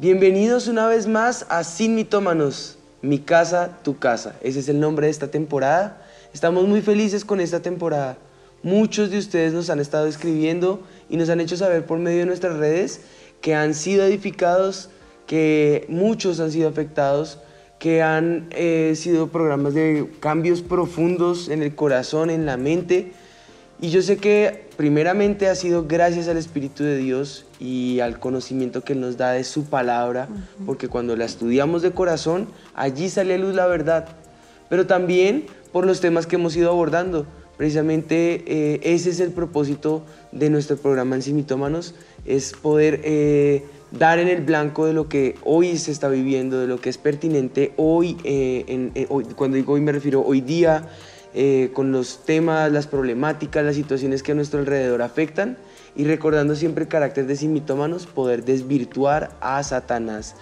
Bienvenidos una vez más a Sin Mitómanos, mi casa, tu casa. Ese es el nombre de esta temporada. Estamos muy felices con esta temporada. Muchos de ustedes nos han estado escribiendo y nos han hecho saber por medio de nuestras redes que han sido edificados, que muchos han sido afectados, que han eh, sido programas de cambios profundos en el corazón, en la mente. Y yo sé que primeramente ha sido gracias al Espíritu de Dios y al conocimiento que Él nos da de su palabra, porque cuando la estudiamos de corazón, allí sale a luz la verdad. Pero también por los temas que hemos ido abordando. Precisamente eh, ese es el propósito de nuestro programa en Simitómanos, es poder eh, dar en el blanco de lo que hoy se está viviendo, de lo que es pertinente hoy, eh, en- hoy- cuando digo hoy me refiero hoy día, eh, con los temas, las problemáticas, las situaciones que a nuestro alrededor afectan y recordando siempre el carácter de sin mitómanos, poder desvirtuar a Satanás,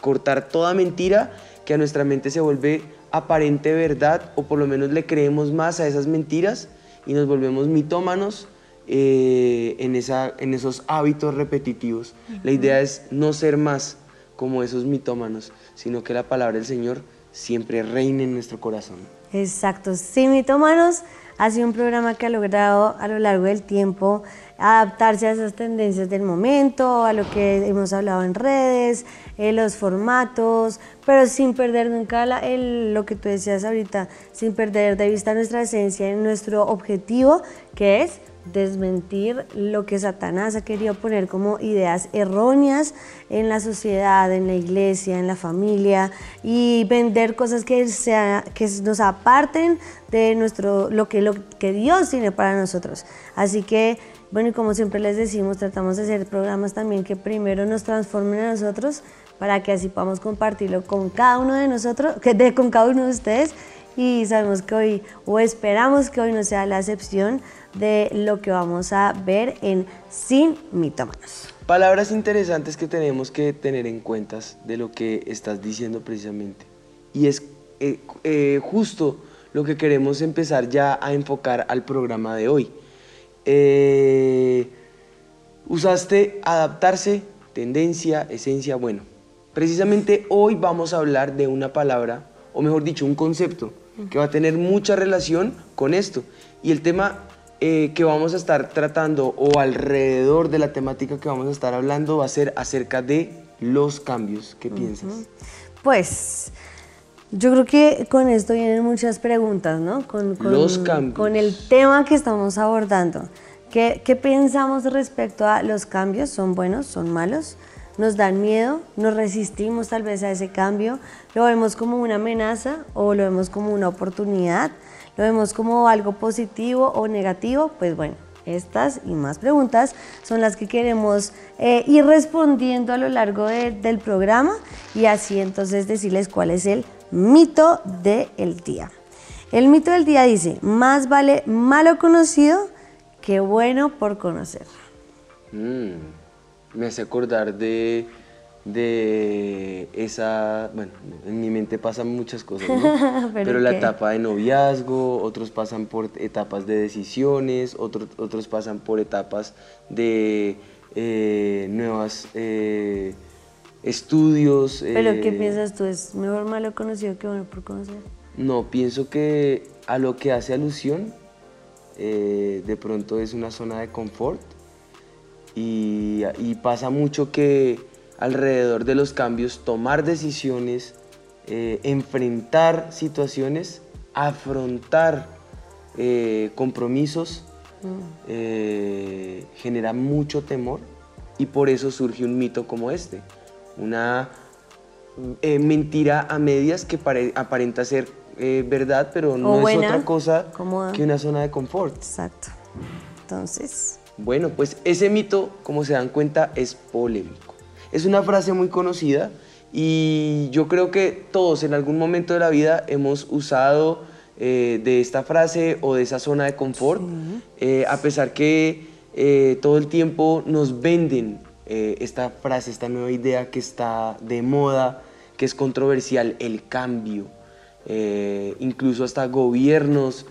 cortar toda mentira que a nuestra mente se vuelve aparente verdad o por lo menos le creemos más a esas mentiras y nos volvemos mitómanos eh, en, esa, en esos hábitos repetitivos. La idea es no ser más como esos mitómanos, sino que la palabra del Señor siempre reine en nuestro corazón. Exacto. Sin mitómanos ha sido un programa que ha logrado a lo largo del tiempo adaptarse a esas tendencias del momento, a lo que hemos hablado en redes, eh, los formatos, pero sin perder nunca la- el- lo que tú decías ahorita, sin perder de vista nuestra esencia nuestro objetivo, que es desmentir lo que Satanás ha querido poner como ideas erróneas en la sociedad, en la iglesia, en la familia y vender cosas que, sea, que nos aparten de nuestro, lo, que, lo que Dios tiene para nosotros. Así que, bueno, y como siempre les decimos, tratamos de hacer programas también que primero nos transformen a nosotros para que así podamos compartirlo con cada uno de nosotros, que de, con cada uno de ustedes y sabemos que hoy, o esperamos que hoy no sea la excepción de lo que vamos a ver en Sin Mitómanos. Palabras interesantes que tenemos que tener en cuenta de lo que estás diciendo precisamente. Y es eh, eh, justo lo que queremos empezar ya a enfocar al programa de hoy. Eh, usaste adaptarse, tendencia, esencia, bueno. Precisamente hoy vamos a hablar de una palabra, o mejor dicho, un concepto que va a tener mucha relación con esto. Y el tema eh, que vamos a estar tratando o alrededor de la temática que vamos a estar hablando va a ser acerca de los cambios. ¿Qué piensas? Pues yo creo que con esto vienen muchas preguntas, ¿no? Con, con- Los cambios. Con el tema que estamos abordando. ¿Qué, ¿Qué pensamos respecto a los cambios? ¿Son buenos? ¿Son malos? ¿Nos dan miedo? ¿Nos resistimos tal vez a ese cambio? ¿Lo vemos como una amenaza o lo vemos como una oportunidad? ¿Lo vemos como algo positivo o negativo? Pues bueno, estas y más preguntas son las que queremos eh, ir respondiendo a lo largo de- del programa y así entonces decirles cuál es el mito del día. El mito del día dice, más vale malo conocido que bueno por conocer. Mm, me hace acordar de, de esa, bueno, en mi mente pasan muchas cosas, ¿no? ¿Pero Pero, la etapa de noviazgo, otros pasan por etapas de decisiones, otros, otros pasan por etapas de eh, nuevas eh, estudios. Pero eh, ¿qué piensas tú? ¿Es mejor malo conocido que bueno por conocer? No, pienso que a lo que hace alusión eh, de pronto es una zona de confort y, y pasa mucho que alrededor de los cambios tomar decisiones, eh, enfrentar situaciones, afrontar eh, compromisos eh, genera mucho temor y por eso surge un mito como este, una mentira a medias que pare- aparenta ser verdad, pero no buena, es otra cosa cómoda. que una zona de confort. Exacto. Entonces, Bueno, pues ese mito, como se dan cuenta, es polémico. Es una frase muy conocida Y yo creo que todos en algún momento de la vida hemos usado eh, de esta frase o de esa zona de confort, eh, a pesar que eh, todo el tiempo nos venden esta frase, esta nueva idea que está de moda, que es controversial, el cambio. incluso hasta gobiernos,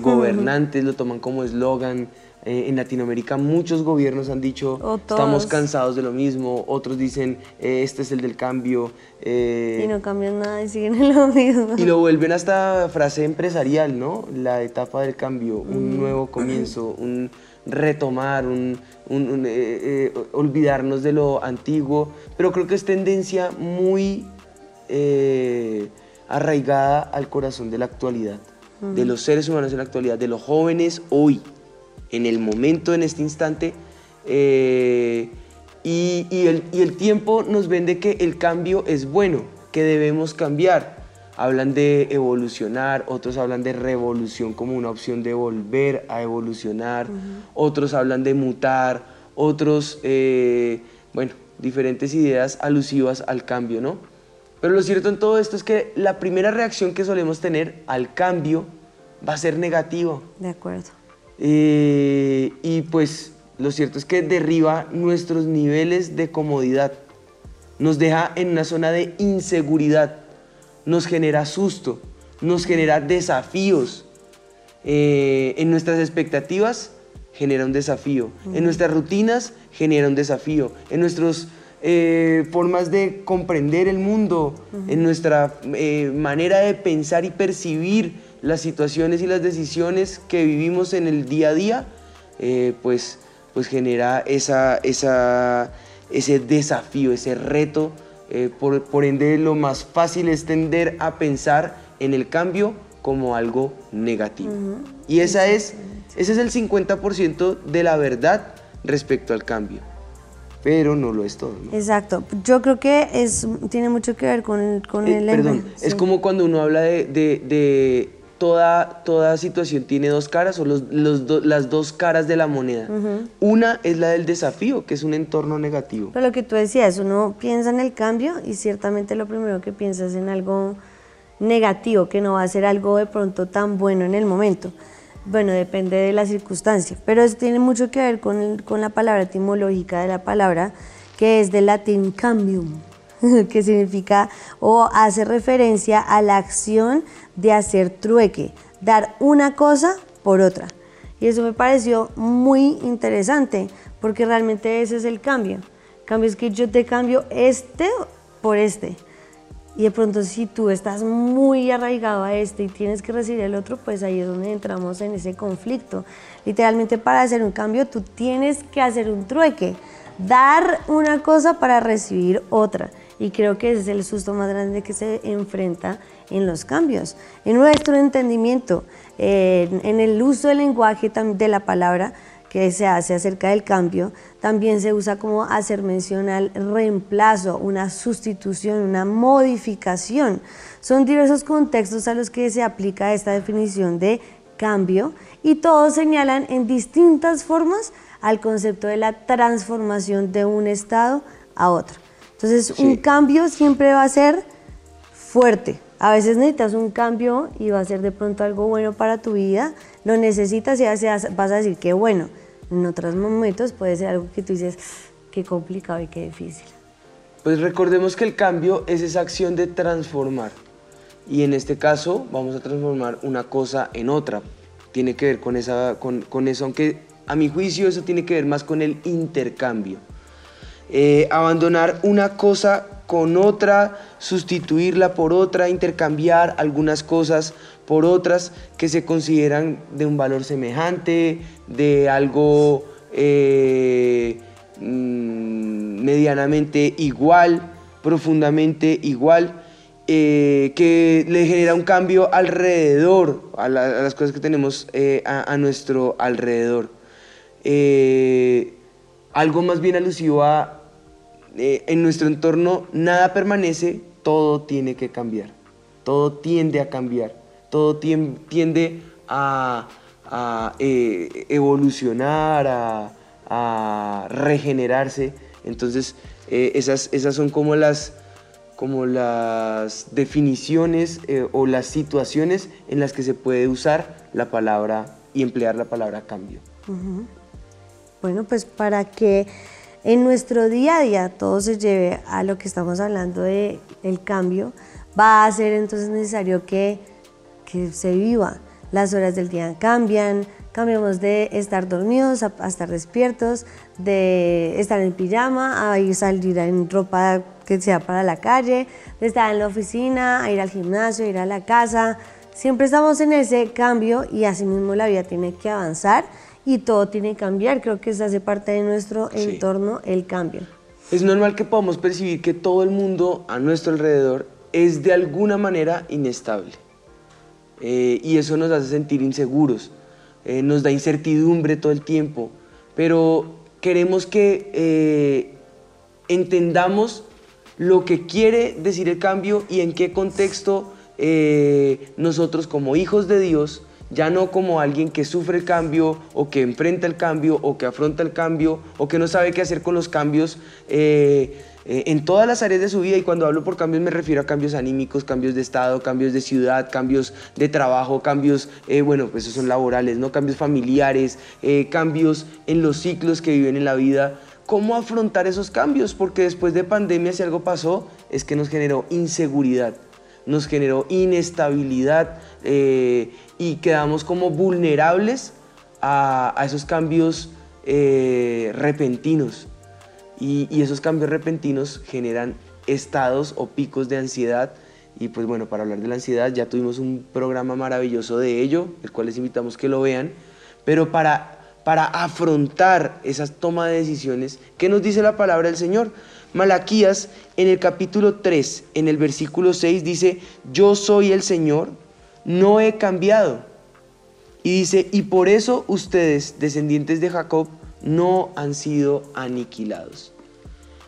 gobernantes lo toman como eslogan. Eh, en Latinoamérica muchos gobiernos han dicho estamos cansados de lo mismo, otros dicen eh, este es el del cambio. Eh, y no cambian nada y siguen en lo mismo. Y lo vuelven hasta frase empresarial, ¿no? La etapa del cambio, un mm. nuevo comienzo, un retomar, un, olvidarnos de lo antiguo, pero creo que es tendencia muy arraigada al corazón de la actualidad, de los seres humanos en la actualidad, de los jóvenes hoy en el momento, en este instante. Eh, y, el, tiempo nos vende que el cambio es bueno, que debemos cambiar. Hablan de evolucionar, otros hablan de revolución como una opción de volver a evolucionar, otros hablan de mutar, otros, eh, bueno, diferentes ideas alusivas al cambio, ¿no? Pero lo cierto en todo esto es que la primera reacción que solemos tener al cambio va a ser negativa. De acuerdo. Eh, y pues lo cierto es que derriba nuestros niveles de comodidad, nos deja en una zona de inseguridad, nos genera susto, nos genera desafíos. Eh, en nuestras expectativas genera un desafío, en nuestras rutinas genera un desafío, en nuestras eh, formas de comprender el mundo, en nuestra manera de pensar y percibir las situaciones y las decisiones que vivimos en el día a día, eh, pues, pues genera esa, esa, ese desafío, ese reto. Eh, por, ende, lo más fácil es tender a pensar en el cambio como algo negativo. Y esa es, ese es el 50% de la verdad respecto al cambio pero no lo es todo. Exacto. Yo creo que es, tiene mucho que ver con, con eh, el... Perdón, es como cuando uno habla de, toda, toda situación tiene dos caras o los, las dos caras de la moneda. Una es la del desafío, que es un entorno negativo. Pero lo que tú decías, uno piensa en el cambio y ciertamente lo primero que piensa es en algo negativo, que no va a ser algo de pronto tan bueno en el momento. Bueno, depende de la circunstancia, pero eso tiene mucho que ver con, con la palabra etimológica de la palabra, que es del latín cambium, que significa o hace referencia a la acción de hacer trueque, dar una cosa por otra. Y eso me pareció muy interesante, porque realmente ese es el cambio. El cambio es que yo te cambio este por este. Y de pronto si tú estás muy arraigado a este y tienes que recibir el otro, pues ahí es donde entramos en ese conflicto. Literalmente para hacer un cambio tú tienes que hacer un trueque, dar una cosa para recibir otra. Y creo que es el susto más grande que se enfrenta en los cambios, en nuestro entendimiento, en el uso del lenguaje de la palabra que se hace acerca del cambio, también se usa como hacer mención al reemplazo, una sustitución, una modificación. Son diversos contextos a los que se aplica esta definición de cambio y todos señalan en distintas formas al concepto de la transformación de un estado a otro. Entonces, un cambio siempre va a ser fuerte, a veces necesitas un cambio y va a ser de pronto algo bueno para tu vida, lo necesitas y vas a decir que bueno. En otros momentos puede ser algo que tú dices, qué complicado y qué difícil. Pues recordemos que el cambio es esa acción de transformar. Y en este caso vamos a transformar una cosa en otra. Tiene que ver con, esa, con, con eso, aunque a mi juicio eso tiene que ver más con el intercambio. Eh, abandonar una cosa con otra, sustituirla por otra, intercambiar algunas cosas por otras que se consideran de un valor semejante, de algo eh, mm, medianamente igual, profundamente igual, eh, que le genera un cambio alrededor, a, las cosas que tenemos a, nuestro alrededor. Algo más bien alusivo a eh, en nuestro entorno nada permanece, todo tiene que cambiar, todo tiende a cambiar, todo tiende a, eh, evolucionar, a, regenerarse. Entonces, eh, esas, esas son como las, como las definiciones o las situaciones en las que se puede usar la palabra y emplear la palabra cambio. Bueno, pues para que en nuestro día a día todo se lleve a lo que estamos hablando de el cambio, va a ser entonces necesario que, que se viva. Las horas del día cambian, cambiamos de estar dormidos a, estar despiertos, de estar en pijama a salir en ropa que sea para la calle, de estar en la oficina, a ir al gimnasio, a ir a la casa. Siempre estamos en ese cambio y así mismo la vida tiene que avanzar y todo tiene que cambiar. Creo que eso hace parte de nuestro entorno, el cambio. Es normal que podamos percibir que todo el mundo a nuestro alrededor es de alguna manera inestable. Eh, y eso nos hace sentir inseguros, eh, nos da incertidumbre todo el tiempo, pero queremos que eh, entendamos lo que quiere decir el cambio y en qué contexto nosotros como hijos de Dios ya no como alguien que sufre el cambio o que enfrenta el cambio o que afronta el cambio o que no sabe qué hacer con los cambios eh, eh, en todas las áreas de su vida y cuando hablo por cambios me refiero a cambios anímicos, cambios de estado, cambios de ciudad, cambios de trabajo, cambios, eh, bueno, pues esos son laborales, ¿no? Cambios familiares, cambios en los ciclos que viven en la vida. ¿Cómo afrontar esos cambios? Porque después de pandemia si algo pasó es que nos generó inseguridad, nos generó inestabilidad, y quedamos como vulnerables a, esos cambios eh, repentinos. Y, esos cambios repentinos generan estados o picos de ansiedad. Y pues bueno, para hablar de la ansiedad ya tuvimos un programa maravilloso de ello, el cual les invitamos que lo vean. Pero para, para afrontar esa toma de decisiones, ¿qué nos dice la palabra del Señor? Malaquías en el capítulo 3, en el versículo 6 dice, yo soy el Señor no he cambiado. Y dice, y por eso ustedes, descendientes de Jacob, no han sido aniquilados.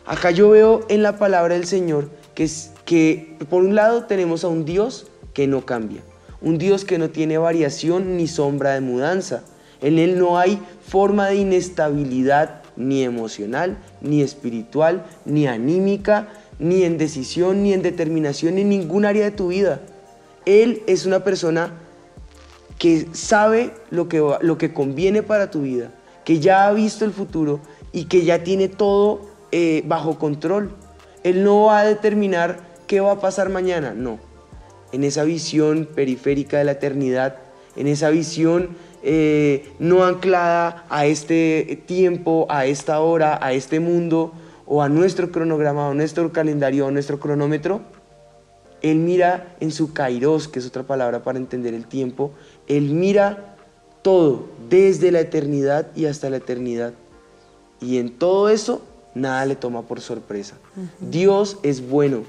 Acá yo veo en la palabra del Señor que, es, que por un lado tenemos a un Dios que no cambia, un Dios que no tiene variación ni sombra de mudanza. En Él no hay forma de inestabilidad ni emocional, ni espiritual, ni anímica, ni en decisión, ni en determinación, en ningún área de tu vida. Él es una persona que sabe lo que, lo que conviene para tu vida, que ya ha visto el futuro y que ya tiene todo eh, bajo control. Él no va a determinar qué va a pasar mañana, no. En esa visión periférica de la eternidad, en esa visión eh, no anclada a este tiempo, a esta hora, a este mundo, o a nuestro cronograma, a nuestro calendario, a nuestro cronómetro, él mira en su kairos, que es otra palabra para entender el tiempo, Él mira todo, desde la eternidad y hasta la eternidad. Y en todo eso, nada le toma por sorpresa. Dios es bueno,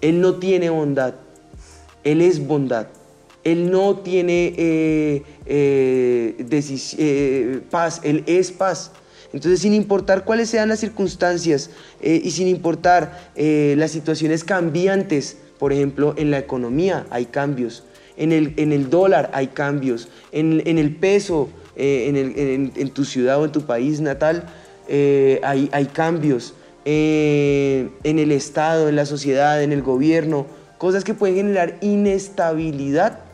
Él no tiene bondad, Él es bondad. Él no tiene eh, eh, eh, paz, Él es paz. Entonces, sin importar cuáles sean las circunstancias y sin importar las situaciones cambiantes, por ejemplo, en la economía hay cambios, en el, en el dólar hay cambios, en, el peso eh, en, tu ciudad o en tu país natal hay, hay, cambios, en el Estado, en la sociedad, en el gobierno, cosas que pueden generar inestabilidad,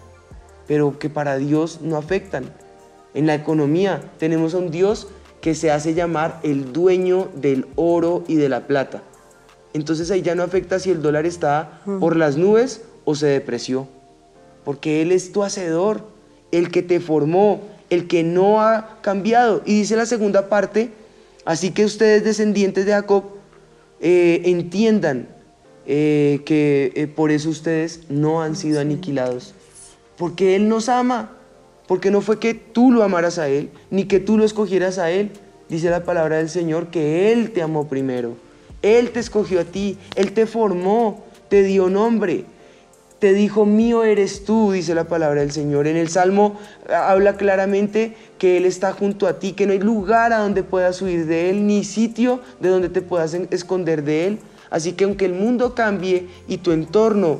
pero que para Dios no afectan. En la economía tenemos a un Dios que se hace llamar el dueño del oro y de la plata entonces ahí ya no afecta si el dólar está por las nubes o se depreció, porque Él es tu hacedor, el que te formó, el que no ha cambiado. Y dice la segunda parte, así que ustedes descendientes de Jacob eh, entiendan eh, que eh, por eso ustedes no han sido aniquilados, porque Él nos ama, porque no fue que tú lo amaras a Él, ni que tú lo escogieras a Él. Dice la palabra del Señor que Él te amó primero. Él te escogió a ti, Él te formó, te dio nombre, te dijo, mío eres tú, dice la palabra del Señor. En el Salmo ah, habla claramente que Él está junto a ti, que no hay lugar a donde puedas huir de Él, ni sitio de donde te puedas esconder de Él. Así que aunque el mundo cambie y tu entorno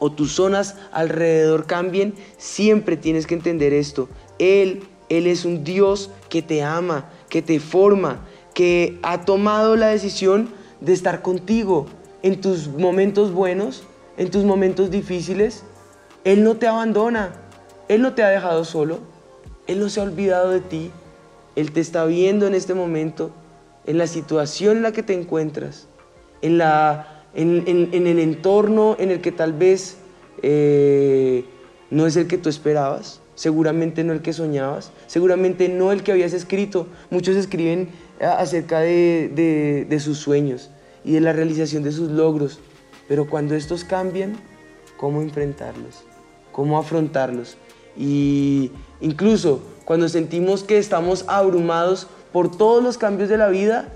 o tus zonas alrededor cambien, siempre tienes que entender esto. Él, Él es un Dios que te ama, que te forma, que ha tomado la decisión de estar contigo, en tus momentos buenos, en tus momentos difíciles. Él no te abandona, Él no te ha dejado solo, Él no se ha olvidado de ti, Él te está viendo en este momento, en la situación en la que te encuentras, en, la, en, el entorno en el que tal vez eh, no es el que tú esperabas, seguramente no el que soñabas, seguramente no el que habías escrito. Muchos escriben acerca de, de sus sueños y de la realización de sus logros, pero cuando estos cambian, ¿cómo enfrentarlos? ¿Cómo afrontarlos? Y incluso cuando sentimos que estamos abrumados por todos los cambios de la vida,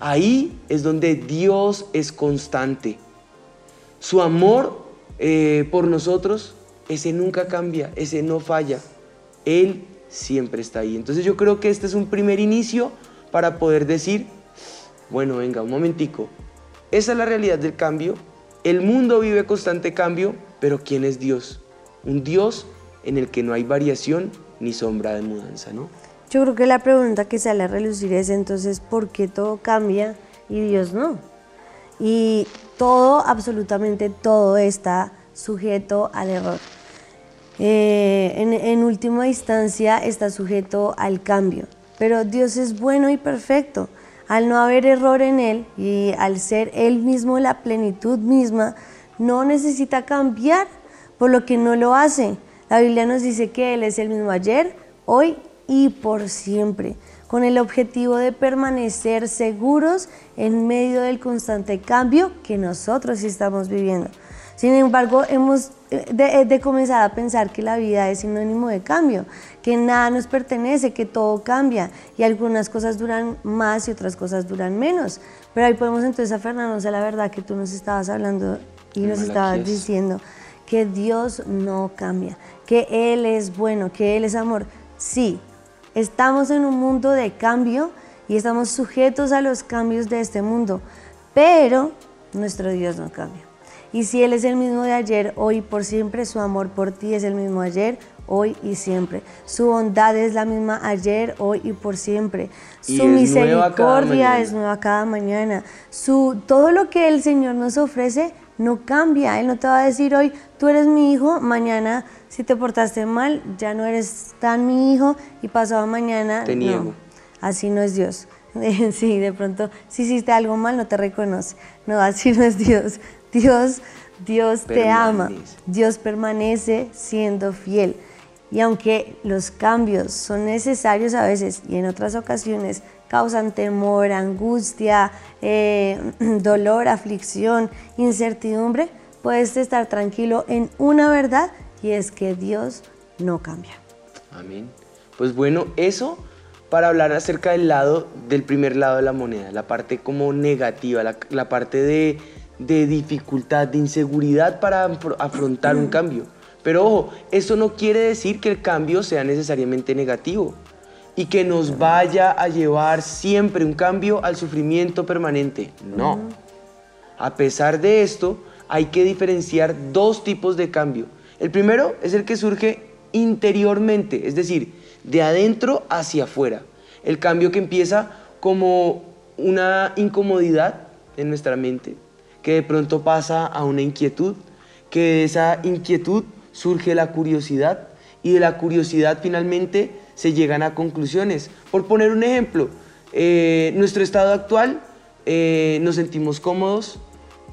ahí es donde Dios es constante. Su amor eh, por nosotros, ese nunca cambia, ese no falla. Él siempre está ahí. Entonces yo creo que este es un primer inicio para poder decir, bueno, venga, un momentico. Esa es la realidad del cambio. El mundo vive constante cambio, pero ¿quién es Dios? Un Dios en el que no hay variación ni sombra de mudanza, ¿no? Yo creo que la pregunta que sale a relucir es entonces, ¿por qué todo cambia y Dios no? Y todo, absolutamente todo está sujeto al error. Eh, en, en última instancia está sujeto al cambio, pero Dios es bueno y perfecto. Al no haber error en Él y al ser Él mismo la plenitud misma, no necesita cambiar, por lo que no lo hace. La Biblia nos dice que Él es el mismo ayer, hoy y por siempre con el objetivo de permanecer seguros en medio del constante cambio que nosotros estamos viviendo. Sin embargo, hemos eh, de, de, comenzar a pensar que la vida es sinónimo de cambio, que nada nos pertenece, que todo cambia y algunas cosas duran más y otras cosas duran menos. Pero ahí podemos entonces aferrarnos a la verdad que tú nos estabas hablando y nos estabas diciendo, que Dios no cambia, que Él es bueno, que Él es amor. Sí, Estamos en un mundo de cambio y estamos sujetos a los cambios de este mundo, pero nuestro Dios no cambia. Y si Él es el mismo de ayer, hoy y por siempre, su amor por ti es el mismo ayer, hoy y siempre. Su bondad es la misma ayer, hoy y por siempre. Su misericordia es nueva cada mañana. Su, todo lo que el Señor nos ofrece no cambia. Él no te va a decir hoy, tú eres mi hijo, mañana si te portaste mal, ya no eres tan mi hijo y pasado mañana... Te niego. así no es Dios. Sí, de pronto, si hiciste algo mal, no te reconoce. No, así no es Dios. Dios, Dios te ama. Dios permanece siendo fiel. Y aunque los cambios son necesarios a veces y en otras ocasiones causan temor, angustia, eh, dolor, aflicción, incertidumbre, puedes estar tranquilo en una verdad y es que Dios no cambia. Amén. Pues bueno, eso para hablar acerca del lado, del primer lado de la moneda, la parte como negativa, la, parte de, de, dificultad, de inseguridad para afrontar un cambio. Pero ojo, eso no quiere decir que el cambio sea necesariamente negativo y que nos vaya a llevar siempre un cambio al sufrimiento permanente. No. A pesar de esto, hay que diferenciar dos tipos de cambio. El primero es el que surge interiormente, es decir, de adentro hacia afuera. El cambio que empieza como una incomodidad en nuestra mente, que de pronto pasa a una inquietud, que de esa inquietud surge la curiosidad y de la curiosidad finalmente se llegan a conclusiones. Por poner un ejemplo, eh, nuestro estado actual eh, nos sentimos cómodos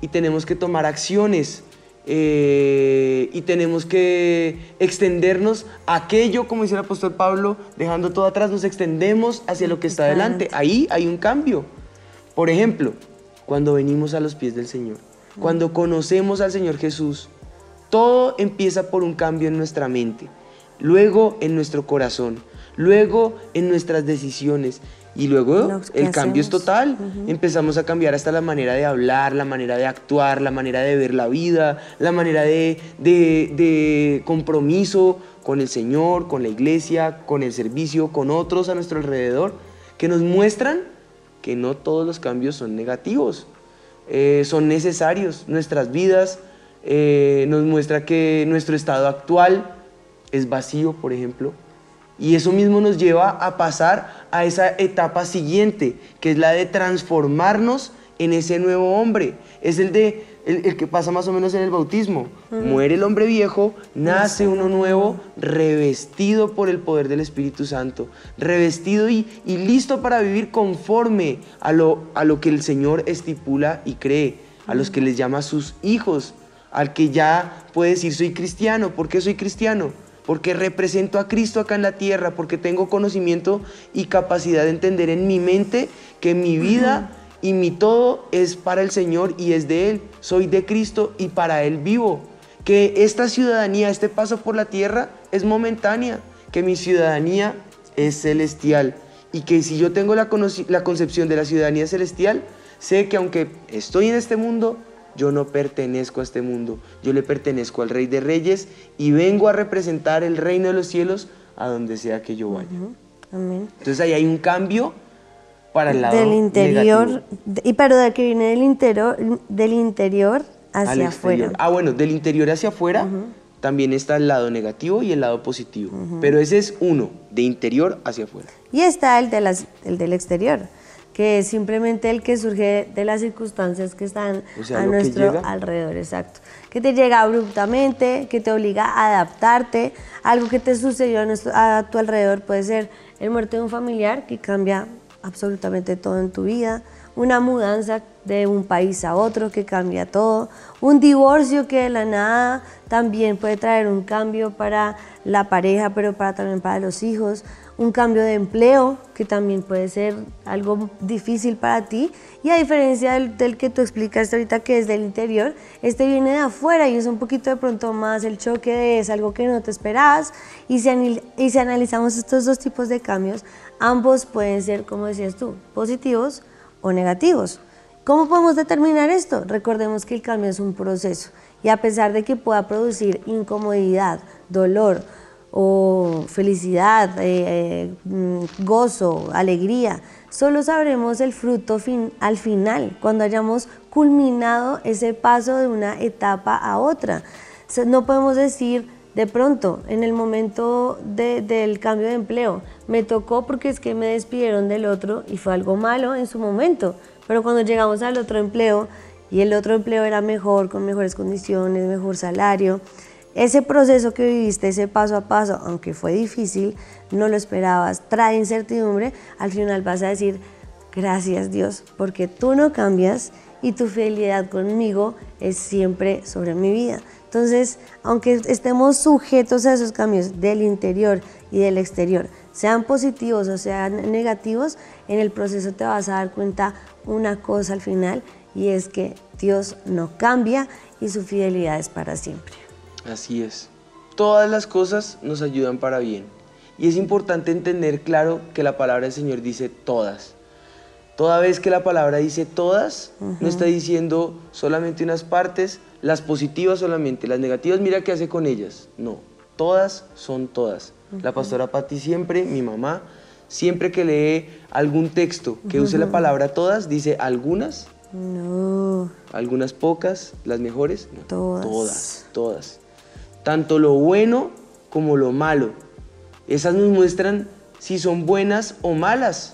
y tenemos que tomar acciones eh, y tenemos que extendernos a aquello, como dice el apóstol Pablo, dejando todo atrás, nos extendemos hacia lo que está adelante. Ahí hay un cambio. Por ejemplo, cuando venimos a los pies del Señor, cuando conocemos al Señor Jesús, todo empieza por un cambio en nuestra mente, luego en nuestro corazón luego en nuestras decisiones. Y luego el cambio es total. Empezamos a cambiar hasta la manera de hablar, la manera de actuar, la manera de ver la vida, la manera de, de, compromiso con el Señor, con la iglesia, con el servicio, con otros a nuestro alrededor, que nos muestran que no todos los cambios son negativos, eh, son necesarios. Nuestras vidas eh, nos muestra que nuestro estado actual es vacío, por ejemplo, y eso mismo nos lleva a pasar a esa etapa siguiente, que es la de transformarnos en ese nuevo hombre. Es el de el, que pasa más o menos en el bautismo. Muere el hombre viejo, nace uno nuevo, revestido por el poder del Espíritu Santo, revestido y, listo para vivir conforme a lo, a lo que el Señor estipula y cree, a los que les llama sus hijos, al que ya puede decir soy cristiano. ¿Por qué soy cristiano? Porque represento a Cristo acá en la tierra, porque tengo conocimiento y capacidad de entender en mi mente que mi vida y mi todo es para el Señor y es de Él. Soy de Cristo y para Él vivo. Que esta ciudadanía, este paso por la tierra es momentánea, que mi ciudadanía es celestial y que si yo tengo la, la concepción de la ciudadanía celestial, sé que aunque estoy en este mundo, yo no pertenezco a este mundo, yo le pertenezco al Rey de Reyes y vengo a representar el reino de los cielos a donde sea que yo vaya. Entonces ahí hay un cambio para el lado del interior y pero de que viene del interior del interior hacia afuera. Ah, bueno, del interior hacia afuera también está el lado negativo y el lado positivo, pero ese es uno, de interior hacia afuera. Y está el, de las, el del exterior, que es simplemente el que surge de las circunstancias que están a nuestro alrededor, exacto. Que te llega abruptamente, que te obliga a adaptarte, algo que te sucedió a, a tu alrededor puede ser el muerte de un familiar que cambia absolutamente todo en tu vida, una mudanza de un país a otro que cambia todo, un divorcio que de la nada también puede traer un cambio para la pareja, pero para, también para los hijos, un cambio de empleo que también puede ser algo difícil para ti y a diferencia del, que tú explicaste ahorita que es del interior, este viene de afuera y es un poquito de pronto más el choque de es algo que no te esperabas y si, y si analizamos estos dos tipos de cambios, ambos pueden ser, como decías tú, positivos o negativos. ¿Cómo podemos determinar esto? Recordemos que el cambio es un proceso y a pesar de que pueda producir incomodidad, dolor o felicidad, eh, eh, mm, gozo, alegría, solo sabremos el fruto fin, al final, cuando hayamos culminado ese paso de una etapa a otra. No podemos decir, de pronto, en el momento del cambio de empleo, me tocó porque es que me despidieron del otro y fue algo malo en su momento, pero cuando llegamos al otro empleo y el otro empleo era mejor, con mejores condiciones, mejor salario, ese proceso que viviste, ese paso a paso, aunque fue difícil, no lo esperabas, trae incertidumbre, al final vas a decir, gracias Dios, porque tú no cambias y tu fidelidad conmigo es siempre sobre mi vida. Entonces, aunque estemos sujetos a esos cambios del interior y del exterior, sean positivos o sean negativos, en el proceso te vas a dar cuenta una cosa al final y es que Dios no cambia y su fidelidad es para siempre. Así es. Todas las cosas nos ayudan para bien. Y es importante entender claro que la palabra del Señor dice todas. Toda vez que la palabra dice todas, no está diciendo solamente unas partes, las positivas solamente, las negativas mira qué hace con ellas. No, todas son todas. La pastora Patti siempre, mi mamá, siempre que lee algún texto que use la palabra todas, dice algunas. No. Algunas pocas, las mejores. Todas. Todas, todas. Tanto lo bueno como lo malo. Esas nos muestran si son buenas o malas.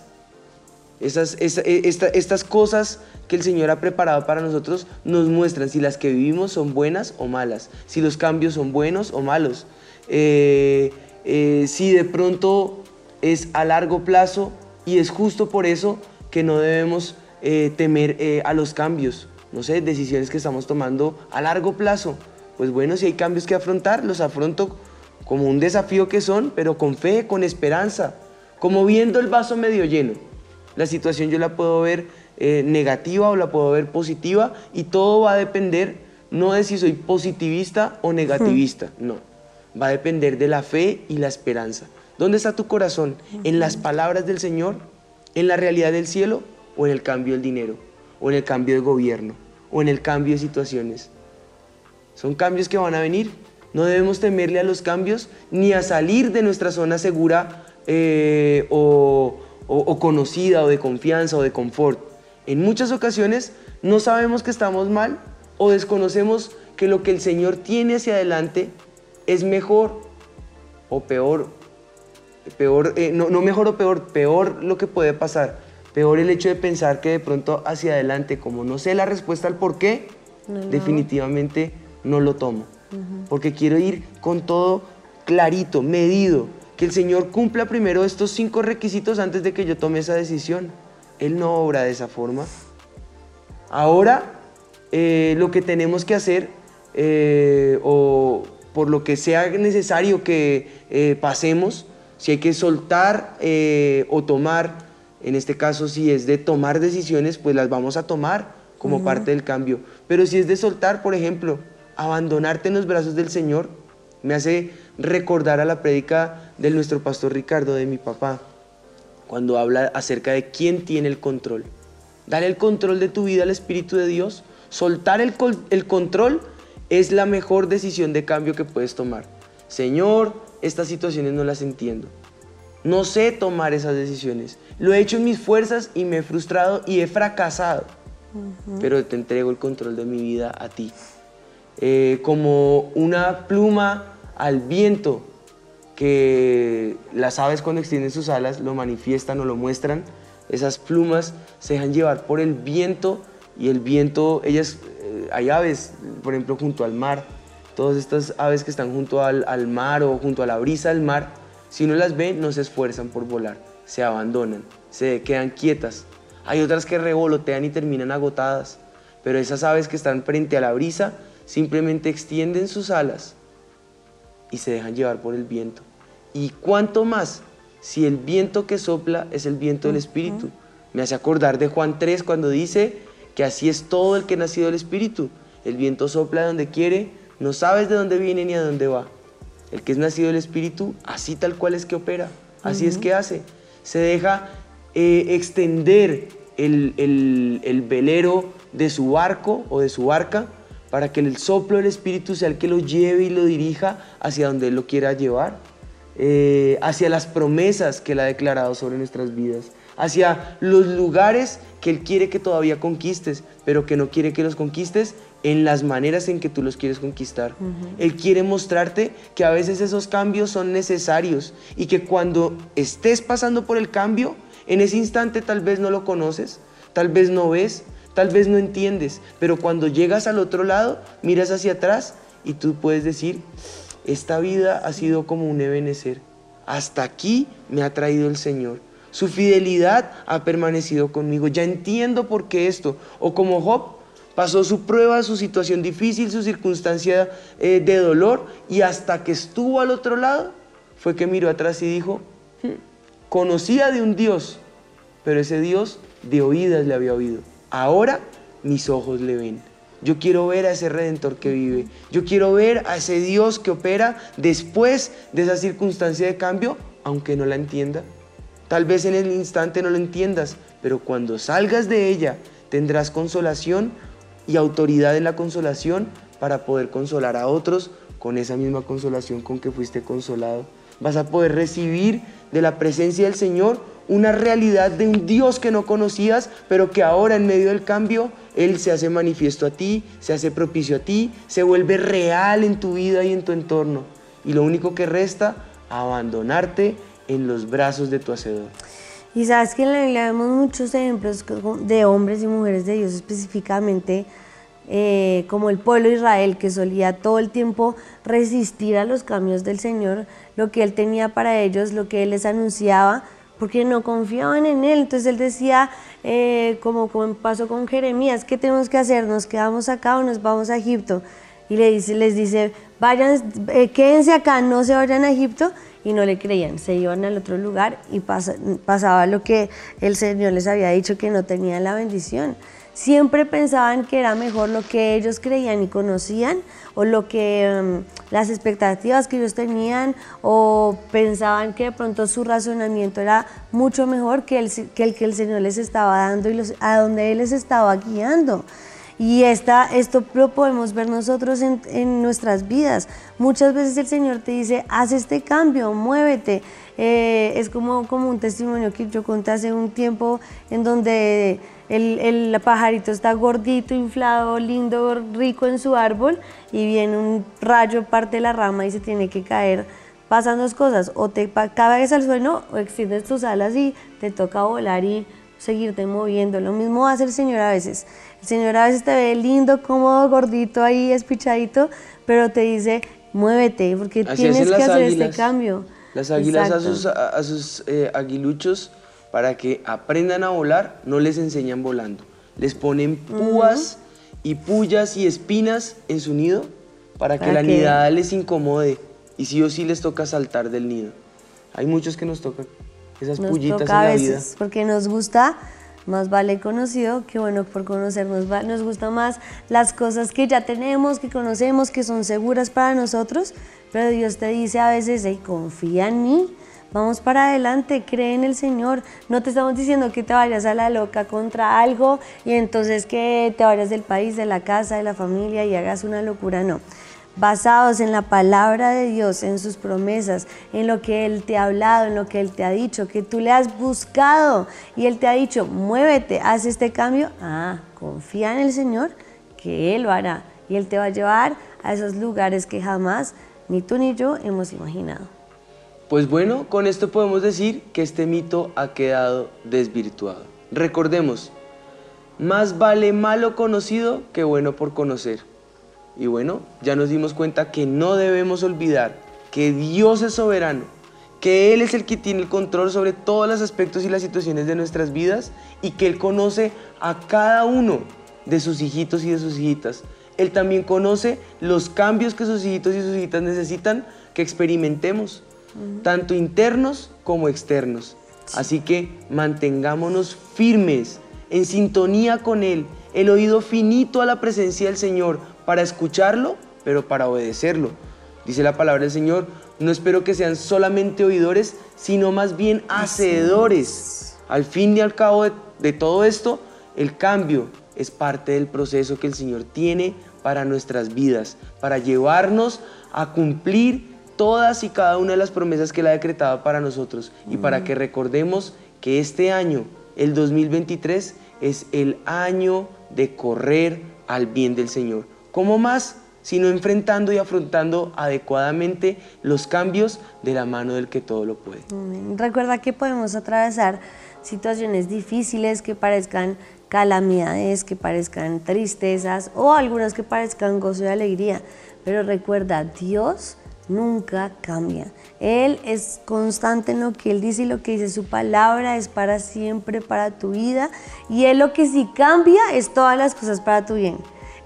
Esas, e, estas cosas que el Señor ha preparado para nosotros nos muestran si las que vivimos son buenas o malas, si los cambios son buenos o malos, eh, eh, si de pronto es a largo plazo y es justo por eso que no debemos eh, temer a los cambios, no sé, decisiones que estamos tomando a largo plazo. Pues bueno, si hay cambios que afrontar, los afronto como un desafío que son, pero con fe, con esperanza, como viendo el vaso medio lleno. La situación yo la puedo ver eh, negativa o la puedo ver positiva y todo va a depender no de si soy positivista o negativista, no. Va a depender de la fe y la esperanza. ¿Dónde está tu corazón? ¿En las palabras del Señor? ¿En la realidad del cielo? ¿O en el cambio del dinero? ¿O en el cambio de gobierno? ¿O en el cambio de situaciones? Son cambios que van a venir. No debemos temerle a los cambios ni a salir de nuestra zona segura eh, o, o, conocida o de confianza o de confort. En muchas ocasiones no sabemos que estamos mal o desconocemos que lo que el Señor tiene hacia adelante es mejor o peor. peor eh, no, no mejor o peor, peor lo que puede pasar. Peor el hecho de pensar que de pronto hacia adelante, como no sé la respuesta al por qué, definitivamente no lo tomo. Porque quiero ir con todo clarito, medido, que el Señor cumpla primero estos cinco requisitos antes de que yo tome esa decisión. Él no obra de esa forma. Ahora, eh, lo que tenemos que hacer, eh, o por lo que sea necesario que eh, pasemos, si hay que soltar o tomar, en este caso si es de tomar decisiones, pues las vamos a tomar como parte del cambio. Pero si es de soltar, por ejemplo, abandonarte en los brazos del Señor, me hace recordar a la prédica de nuestro pastor Ricardo, de mi papá, cuando habla acerca de quién tiene el control. Dale el control de tu vida al Espíritu de Dios. Soltar el, el control es la mejor decisión de cambio que puedes tomar. Señor, estas situaciones no las entiendo. No sé tomar esas decisiones. Lo he hecho en mis fuerzas y me he frustrado y he fracasado. Pero te entrego el control de mi vida a ti. Eh, como una pluma al viento que las aves cuando extienden sus alas lo manifiestan o lo muestran. Esas plumas se dejan llevar por el viento y el viento, ellas, eh, hay aves, por ejemplo, junto al mar. Todas estas aves que están junto al, al mar o junto a la brisa del mar, si uno las ve, no se esfuerzan por volar, se abandonan, se quedan quietas. Hay otras que revolotean y terminan agotadas, pero esas aves que están frente a la brisa simplemente extienden sus alas y se dejan llevar por el viento. Y cuánto más si el viento que sopla es el viento del Espíritu. Me hace acordar de Juan 3 cuando dice que así es todo el que ha nacido del Espíritu. El viento sopla donde quiere, no sabes de dónde viene ni a dónde va. El que es nacido del Espíritu, así tal cual es que opera, así es que hace. Se deja eh, extender el, el velero de su barco o de su barca para que el soplo del Espíritu sea el que lo lleve y lo dirija hacia donde Él lo quiera llevar, eh, hacia las promesas que Él ha declarado sobre nuestras vidas, hacia los lugares que Él quiere que todavía conquistes, pero que no quiere que los conquistes en las maneras en que tú los quieres conquistar. Él quiere mostrarte que a veces esos cambios son necesarios y que cuando estés pasando por el cambio, en ese instante tal vez no lo conoces, tal vez no ves, Tal vez no entiendes, pero cuando llegas al otro lado, miras hacia atrás y tú puedes decir, esta vida ha sido como un ebenecer. Hasta aquí me ha traído el Señor. Su fidelidad ha permanecido conmigo. Ya entiendo por qué esto. O como Job, pasó su prueba, su situación difícil, su circunstancia eh, de dolor y hasta que estuvo al otro lado, fue que miró atrás y dijo, hmm, conocía de un Dios, pero ese Dios de oídas le había oído. Ahora mis ojos le ven. Yo quiero ver a ese redentor que vive. Yo quiero ver a ese Dios que opera después de esa circunstancia de cambio, aunque no la entienda. Tal vez en el instante no lo entiendas, pero cuando salgas de ella tendrás consolación y autoridad en la consolación para poder consolar a otros con esa misma consolación con que fuiste consolado. Vas a poder recibir de la presencia del Señor una realidad de un Dios que no conocías, pero que ahora en medio del cambio, Él se hace manifiesto a ti, se hace propicio a ti, se vuelve real en tu vida y en tu entorno. Y lo único que resta, abandonarte en los brazos de tu Hacedor. Y sabes que en la Biblia vemos muchos ejemplos de hombres y mujeres de Dios específicamente, eh, como el pueblo de Israel, que solía todo el tiempo resistir a los cambios del Señor, lo que Él tenía para ellos, lo que Él les anunciaba, porque no confiaban en él. Entonces él decía, eh, como, como pasó con Jeremías, ¿qué tenemos que hacer? ¿Nos quedamos acá o nos vamos a Egipto? Y le dice, les dice, vayan, eh, quédense acá, no se vayan a Egipto. Y no le creían, se iban al otro lugar y pasaba lo que el Señor les había dicho, que no tenían la bendición siempre pensaban que era mejor lo que ellos creían y conocían o lo que em, las expectativas que ellos tenían o pensaban que de pronto su razonamiento era mucho mejor que el que el, Señor les estaba dando y los, a donde Él les estaba guiando. Y esta, esto lo podemos ver nosotros en, en, nuestras vidas. Muchas veces el Señor te dice, haz este cambio, muévete. Eh, es como, como un testimonio que yo conté hace un tiempo en donde el, el, pajarito está gordito, inflado, lindo, rico en su árbol y viene un rayo, parte de la rama y se tiene que caer. Pasan dos cosas, o te caes al suelo o extiendes tus alas y te toca volar y seguirte moviendo. Lo mismo hace el Señor a veces. El Señor a veces te ve lindo, cómodo, gordito ahí, espichadito, pero te dice, muévete, porque tienes que hacer este cambio. Las águilas a sus, a, sus eh, aguiluchos, para que aprendan a volar, no les enseñan volando. Les ponen púas y pullas y espinas en su nido para, que la nidada les incomode y sí o sí les toca saltar del nido. Hay muchos que nos tocan esas nos pullitas toca en la vida. Porque nos gusta, más vale conocido que bueno por conocernos. Nos gusta más las cosas que ya tenemos, que conocemos, que son seguras para nosotros, pero Dios te dice a veces, hey, confía en mí, Vamos para adelante, cree en el Señor. No te estamos diciendo que te vayas a la loca contra algo y entonces que te vayas del país, de la casa, de la familia y hagas una locura, no basados en la palabra de Dios, en sus promesas, en lo que Él te ha hablado, en lo que Él te ha dicho, que tú le has buscado y Él te ha dicho, muévete, haz este cambio, ah, confía en el Señor, que Él lo hará y Él te va a llevar a esos lugares que jamás ni tú ni yo hemos imaginado. Pues bueno, con esto podemos decir que este mito ha quedado desvirtuado. Recordemos, más vale malo conocido que bueno por conocer. Y bueno, ya nos dimos cuenta que no debemos olvidar que Dios es soberano, que Él es el que tiene el control sobre todos los aspectos y las situaciones de nuestras vidas y que Él conoce a cada uno de sus hijitos y de sus hijitas. Él también conoce los cambios que sus hijitos y sus hijitas necesitan que experimentemos, tanto internos como externos. Así que mantengámonos firmes, en sintonía con Él, el oído finito a la presencia del Señor, para escucharlo, pero para obedecerlo. Dice la palabra del Señor, no espero que sean solamente oidores, sino más bien hacedores. Al fin y al cabo de, todo esto, el cambio es parte del proceso que el Señor tiene para nuestras vidas, para llevarnos a cumplir todas y cada una de las promesas que Él ha decretado para nosotros y para que recordemos que este año, el 2023, es el año de correr al bien del Señor. ¿Cómo más? Sino enfrentando y afrontando adecuadamente los cambios de la mano del que todo lo puede. Recuerda que podemos atravesar situaciones difíciles que parezcan calamidades, que parezcan tristezas o algunas que parezcan gozo y alegría. Pero recuerda, Dios nunca cambia. Él es constante en lo que Él dice y lo que dice. Su palabra es para siempre, para tu vida. Y Él lo que sí cambia es todas las cosas para tu bien.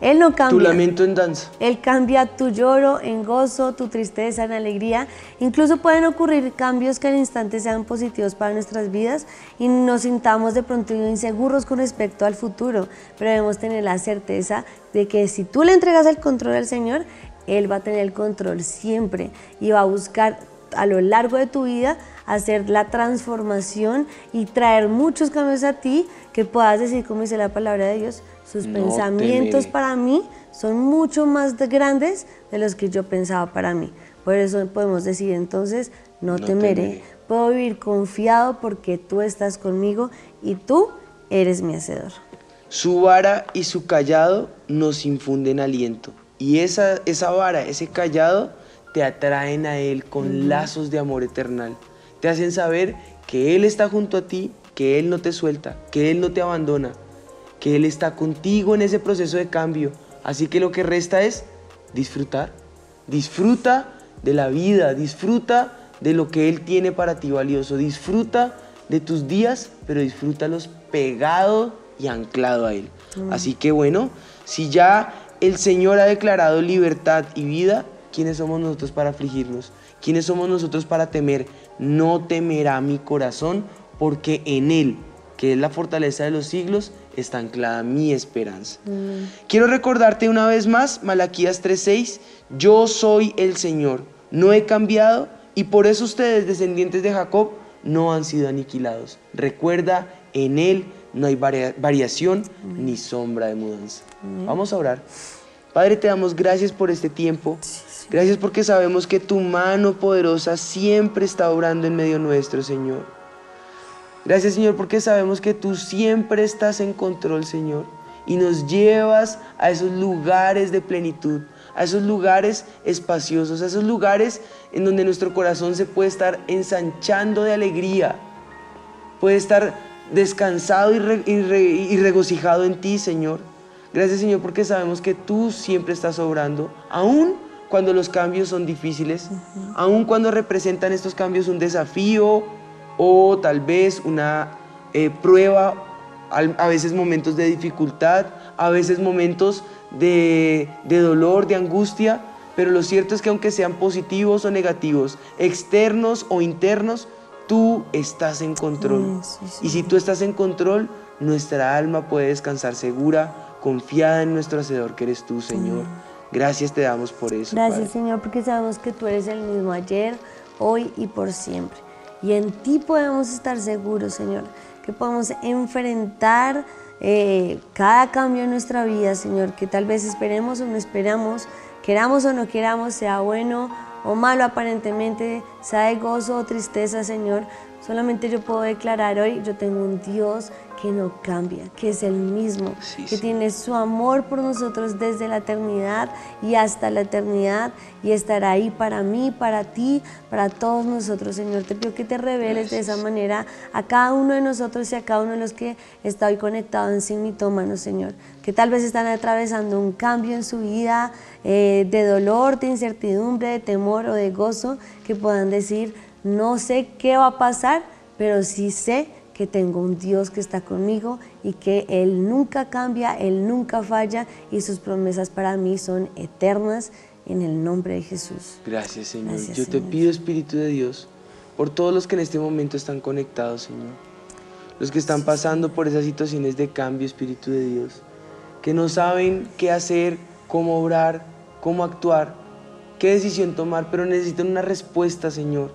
Él no cambia. Tu lamento en danza. Él cambia tu lloro en gozo, tu tristeza en alegría. Incluso pueden ocurrir cambios que al instante sean positivos para nuestras vidas y nos sintamos de pronto inseguros con respecto al futuro. Pero debemos tener la certeza de que si tú le entregas el control al Señor, Él va a tener el control siempre y va a buscar a lo largo de tu vida hacer la transformación y traer muchos cambios a ti que puedas decir, como dice la palabra de Dios, sus pensamientos para mí son mucho más grandes de los que yo pensaba para mí. Por eso podemos decir entonces, no, temeré. Puedo vivir confiado porque tú estás conmigo y tú eres mi hacedor. Su vara y su callado nos infunden aliento. Y esa, esa vara, ese callado, te atraen a Él con lazos de amor eternal. Te hacen saber que Él está junto a ti, que Él no te suelta, que Él no te abandona, que Él está contigo en ese proceso de cambio. Así que lo que resta es disfrutar. Disfruta de la vida, disfruta de lo que Él tiene para ti valioso. Disfruta de tus días, pero disfrútalos pegado y anclado a Él. Así que bueno, si ya el Señor ha declarado libertad y vida, ¿quiénes somos nosotros para afligirnos? ¿Quiénes somos nosotros para temer? No temerá mi corazón, porque en Él, que es la fortaleza de los siglos, está anclada mi esperanza. Mm. Quiero recordarte una vez más, Malaquías 3:6, yo soy el Señor, no he cambiado y por eso ustedes, descendientes de Jacob, no han sido aniquilados. Recuerda, en Él no hay variación ni sombra de mudanza. Vamos a orar. Padre, te damos gracias por este tiempo. Gracias porque sabemos que tu mano poderosa siempre está obrando en medio nuestro, Señor. Gracias Señor porque sabemos que tú siempre estás en control Señor y nos llevas a esos lugares de plenitud, a esos lugares espaciosos, a esos lugares en donde nuestro corazón se puede estar ensanchando de alegría, puede estar descansado y, y regocijado en ti, Señor. Gracias, Señor, porque sabemos que tú siempre estás obrando, aún cuando los cambios son difíciles, aun cuando representan estos cambios un desafío o tal vez una eh, prueba, a veces momentos de dificultad, a veces momentos de, de dolor, de angustia, pero lo cierto es que aunque sean positivos o negativos, externos o internos, tú estás en control. Y si tú estás en control, nuestra alma puede descansar segura, confiada en nuestro Hacedor que eres tú, Señor. Gracias te damos por eso. Gracias Señor, porque sabemos que tú eres el mismo ayer, hoy y por siempre. Y en ti podemos estar seguros, Señor, que podemos enfrentar eh, cada cambio en nuestra vida, Señor, que tal vez esperemos o no esperamos, queramos o no queramos, sea bueno o malo aparentemente, sea de gozo o tristeza, Señor. Solamente yo puedo declarar hoy, yo tengo un Dios que no cambia, que es el mismo, que tiene su amor por nosotros desde la eternidad y hasta la eternidad y estará ahí para mí, para ti, para todos nosotros, Señor. Te pido que te reveles de esa manera a cada uno de nosotros y a cada uno de los que está hoy conectado en sí mitómanos, Señor, que tal vez están atravesando un cambio en su vida eh, de dolor, de incertidumbre, de temor o de gozo, que puedan decir, no sé qué va a pasar, pero sí sé que tengo un Dios que está conmigo y que Él nunca cambia, Él nunca falla y sus promesas para mí son eternas en el nombre de Jesús. Gracias Señor. Yo te pido Espíritu de Dios por todos los que en este momento están conectados Señor. Los que están pasando por esas situaciones de cambio Espíritu de Dios. Que no saben qué hacer, cómo obrar, cómo actuar, qué decisión tomar, pero necesitan una respuesta Señor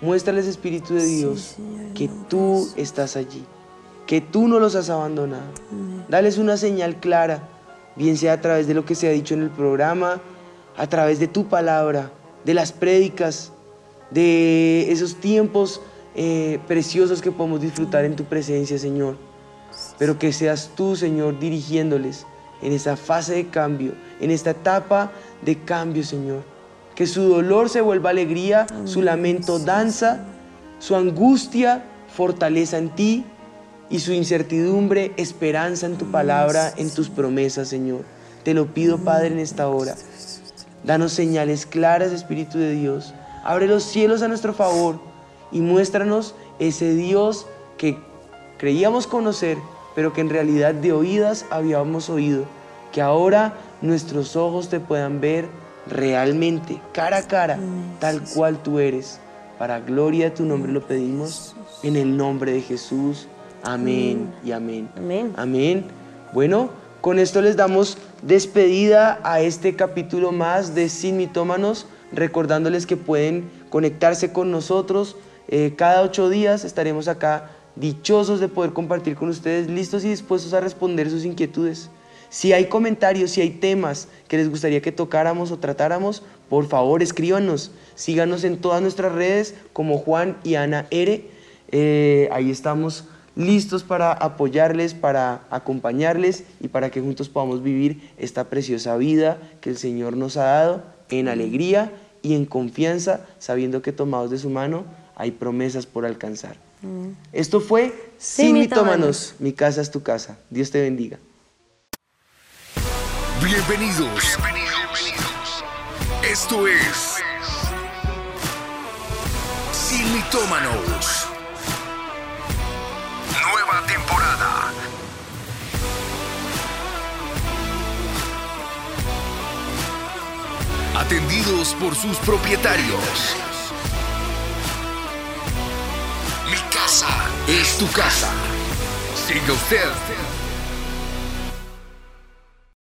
Muéstrales, Espíritu de Dios, que tú estás allí, que tú no los has abandonado. Dales una señal clara, bien sea a través de lo que se ha dicho en el programa, a través de tu palabra, de las prédicas, de esos tiempos eh, preciosos que podemos disfrutar en tu presencia, Señor. Pero que seas tú, Señor, dirigiéndoles en esa fase de cambio, en esta etapa de cambio, Señor que su dolor se vuelva alegría, su lamento danza, su angustia fortaleza en ti y su incertidumbre esperanza en tu palabra, en tus promesas, Señor. Te lo pido, Padre, en esta hora. Danos señales claras, Espíritu de Dios. Abre los cielos a nuestro favor y muéstranos ese Dios que creíamos conocer, pero que en realidad de oídas habíamos oído. Que ahora nuestros ojos te puedan ver realmente, cara a cara, tal cual tú eres. Para gloria de tu nombre lo pedimos, en el nombre de Jesús. Amén y amén. Amén. Amén. Bueno, con esto les damos despedida a este capítulo más de Sin Mitómanos, recordándoles que pueden conectarse con nosotros. Eh, cada ocho días estaremos acá dichosos de poder compartir con ustedes, listos y dispuestos a responder sus inquietudes. Si hay comentarios, si hay temas que les gustaría que tocáramos o tratáramos, por favor escríbanos. Síganos en todas nuestras redes como Juan y Ana Ere. Eh, ahí estamos listos para apoyarles, para acompañarles y para que juntos podamos vivir esta preciosa vida que el Señor nos ha dado en alegría y en confianza, sabiendo que tomados de su mano hay promesas por alcanzar. Mm. Esto fue Sin Mitómanos, mi casa es tu casa. Dios te bendiga. Bienvenidos. Bienvenidos. Esto es Sin Mitómanos. Nueva temporada. Atendidos por sus propietarios. Casa es tu casa. Siga usted